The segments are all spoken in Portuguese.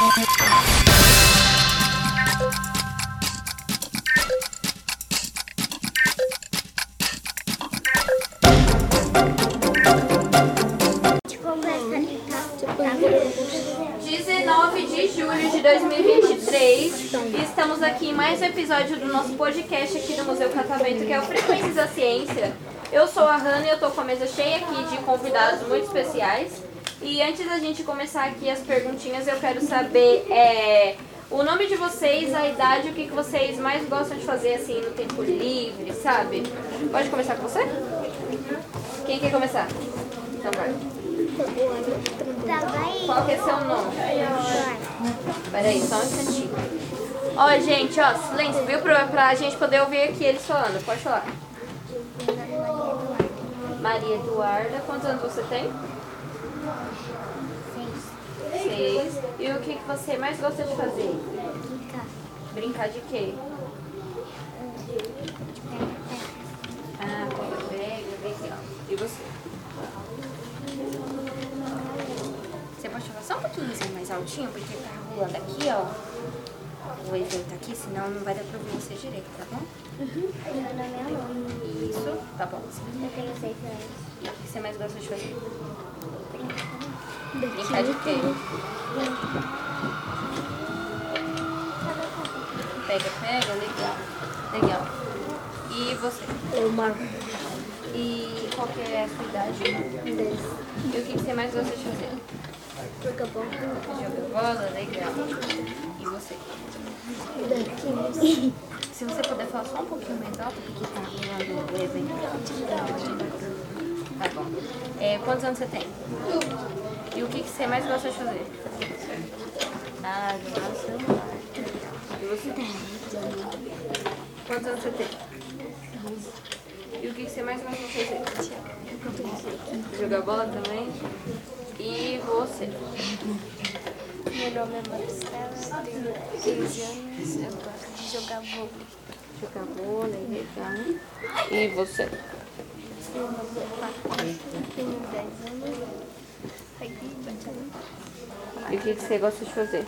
Conversa ali, tá? 19 de julho de 2023 e estamos aqui em mais um episódio do nosso podcast aqui do Museu Catavento, que é o Frequências da Ciência. Eu sou a Hanna e eu tô com a mesa cheia aqui de convidados muito especiais. E antes da gente começar aqui as perguntinhas, eu quero saber é, o nome de vocês, a idade, o que, que vocês mais gostam de fazer assim no tempo livre, sabe? Pode começar com você? Quem quer começar? Então vai. Qual que é seu nome? Peraí, só um instantinho. Ó, gente, ó, silêncio, viu? Pra, pra gente poder ouvir aqui eles falando. Pode falar. Maria Eduarda, quantos anos você tem? Seis. E o que, que você mais gosta de fazer? Brincar de quê? Ah, pega, legal. E você? Você pode falar só um pouquinho assim, mais altinho, porque tá rolando aqui, ó. O evento aqui, senão não vai dar pra ouvir você direito, tá bom? Alô. Isso, tá bom. Eu tenho seis anos. E o que você mais gosta de fazer? Brincar de quê? Pega, pega, legal. Legal. E você? Eu Marco. E qual que é a sua idade? E o que você mais gosta de fazer? Joga bola. Joga bola? Legal. E você? Daqui. Se você puder falar só um pouquinho mais alto, porque tá rolando o evento. Tá bom. É, quantos anos você tem? E o que, que você mais gosta de fazer? Ah, jogar no celular. E você? Quantos anos você tem? E o que, que você mais gosta de fazer? Jogar bola também? E você? Meu nome é Marcela, tenho 15 anos, eu gosto de jogar vôlei. Jogar vôlei, legal. E você? Meu nome é Marcos, tenho 10 anos. Aqui, batendo. E o que, que você gosta de fazer?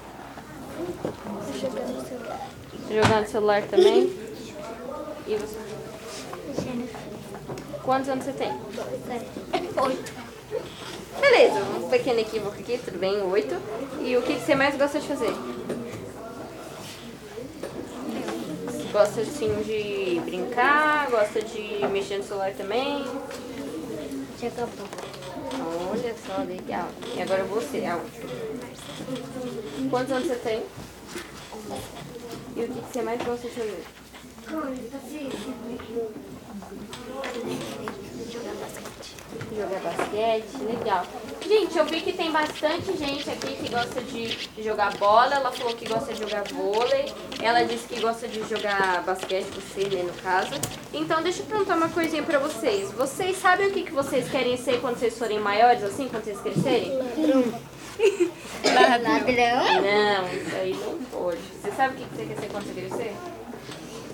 Jogar no celular. Jogar no celular também? E você? Quantos anos você tem? Oito. Beleza, um pequeno equívoco aqui, tudo bem, oito. E o que, que você mais gosta de fazer? Gosta assim de brincar, gosta de mexer no celular também. Jogar bola. Olha só, legal. E agora você, a última. Quantos anos você tem? E o que, que você mais gosta de fazer? Jogar basquete. Jogar basquete, legal. Gente, eu vi que tem bastante gente aqui que gosta de jogar bola. Ela falou que gosta de jogar vôlei. Ela disse que gosta de jogar basquete, você, né, no caso. Então, deixa eu perguntar uma coisinha pra vocês. Vocês sabem o que, que vocês querem ser quando vocês forem maiores, assim, quando vocês crescerem? Ladrão? Não, isso aí não pode. Você sabe o que, que você quer ser quando você crescer?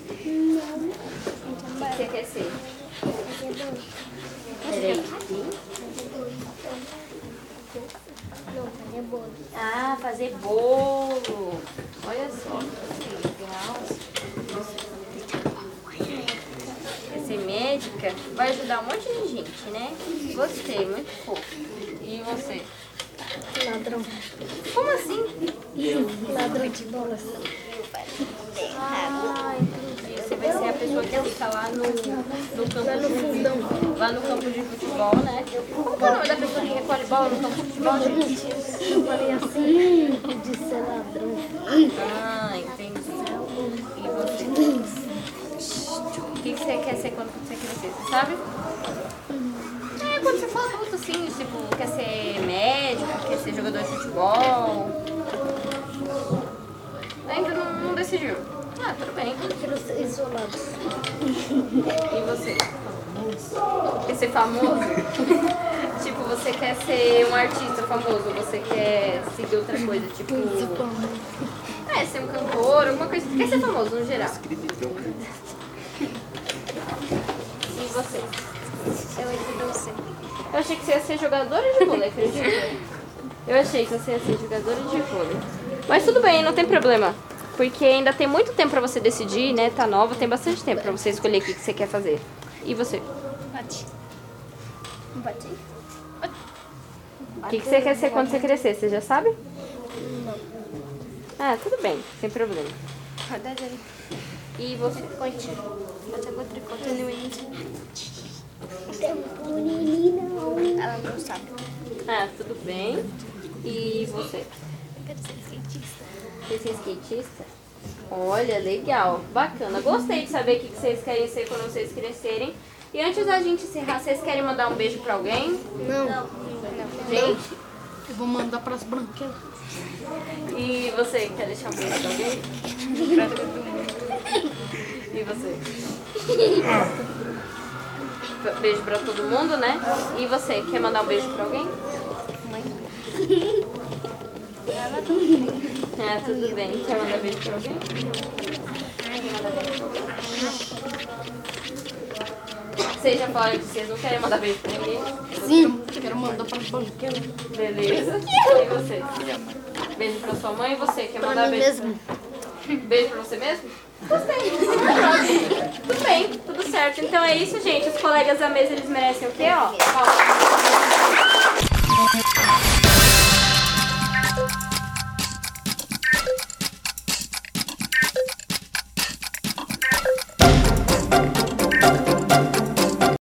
O que você quer ser? Fazer bolo. Ah, fazer bolo. Olha só, que legal. Quer ser médica? Vai ajudar um monte de gente, né? Gostei, muito fofo. E você? Ladrão. Como assim? Ladrão de bolas. Ah, entendi. Vai ser a pessoa que fica lá no, no campo no fundão. lá no campo de futebol, né? Qual que é o nome da pessoa que recolhe bola no campo de futebol, gente? Eu falei assim, de ser ladrão. Ah, entendi. E você? O que, que você quer ser quando você crescer, você sabe? É, quando você for adulto, assim, tipo, quer ser médico, quer ser jogador de futebol. Ainda não, não decidiu. Ah, tudo bem. Quero ser isolado. E você? Quer ser famoso? tipo, você quer ser um artista famoso, você quer seguir outra coisa, tipo. É, ser um cantor, alguma coisa. Quer ser famoso no geral. E você? Eu não sei. Eu achei que você ia ser jogadora de vôlei, acredita? Eu achei que você ia ser jogadora de vôlei. Mas tudo bem, não tem problema. Porque ainda tem muito tempo pra você decidir, né? Tá nova, tem bastante tempo pra você escolher o que, que você quer fazer. E você? Pode. Pode. O que, que você quer ser quando você crescer? Você já sabe? Ah, tudo bem, sem problema. E você? Ponte. Pode agora tricota no início. Ela não sabe. Ah, tudo bem. E você? Quero ser cientista. Quer ser skatista? Olha, legal, bacana. Gostei de saber o que que vocês querem ser quando vocês crescerem. E antes da gente encerrar, vocês querem mandar um beijo pra alguém? Não. Não. Gente? Eu vou mandar pras branquelas. E você, quer deixar um beijo pra alguém? Pra todo mundo. E você? Beijo pra todo mundo, né? E você, quer mandar um beijo pra alguém? Mãe. Ah, tudo bem. Quer mandar beijo pra alguém? Quer mandar beijo pra alguém? Vocês já falaram que vocês não querem mandar beijo pra ninguém? Sim. Quero mandar pras branquelas. Beleza. E você? Beijo pra sua mãe e você? Quer mandar mim beijo? mesmo. Beijo pra você mesmo? Gostei. tudo bem, tudo certo. Então é isso, gente. Os colegas da mesa, eles merecem o quê, ó? Palmas.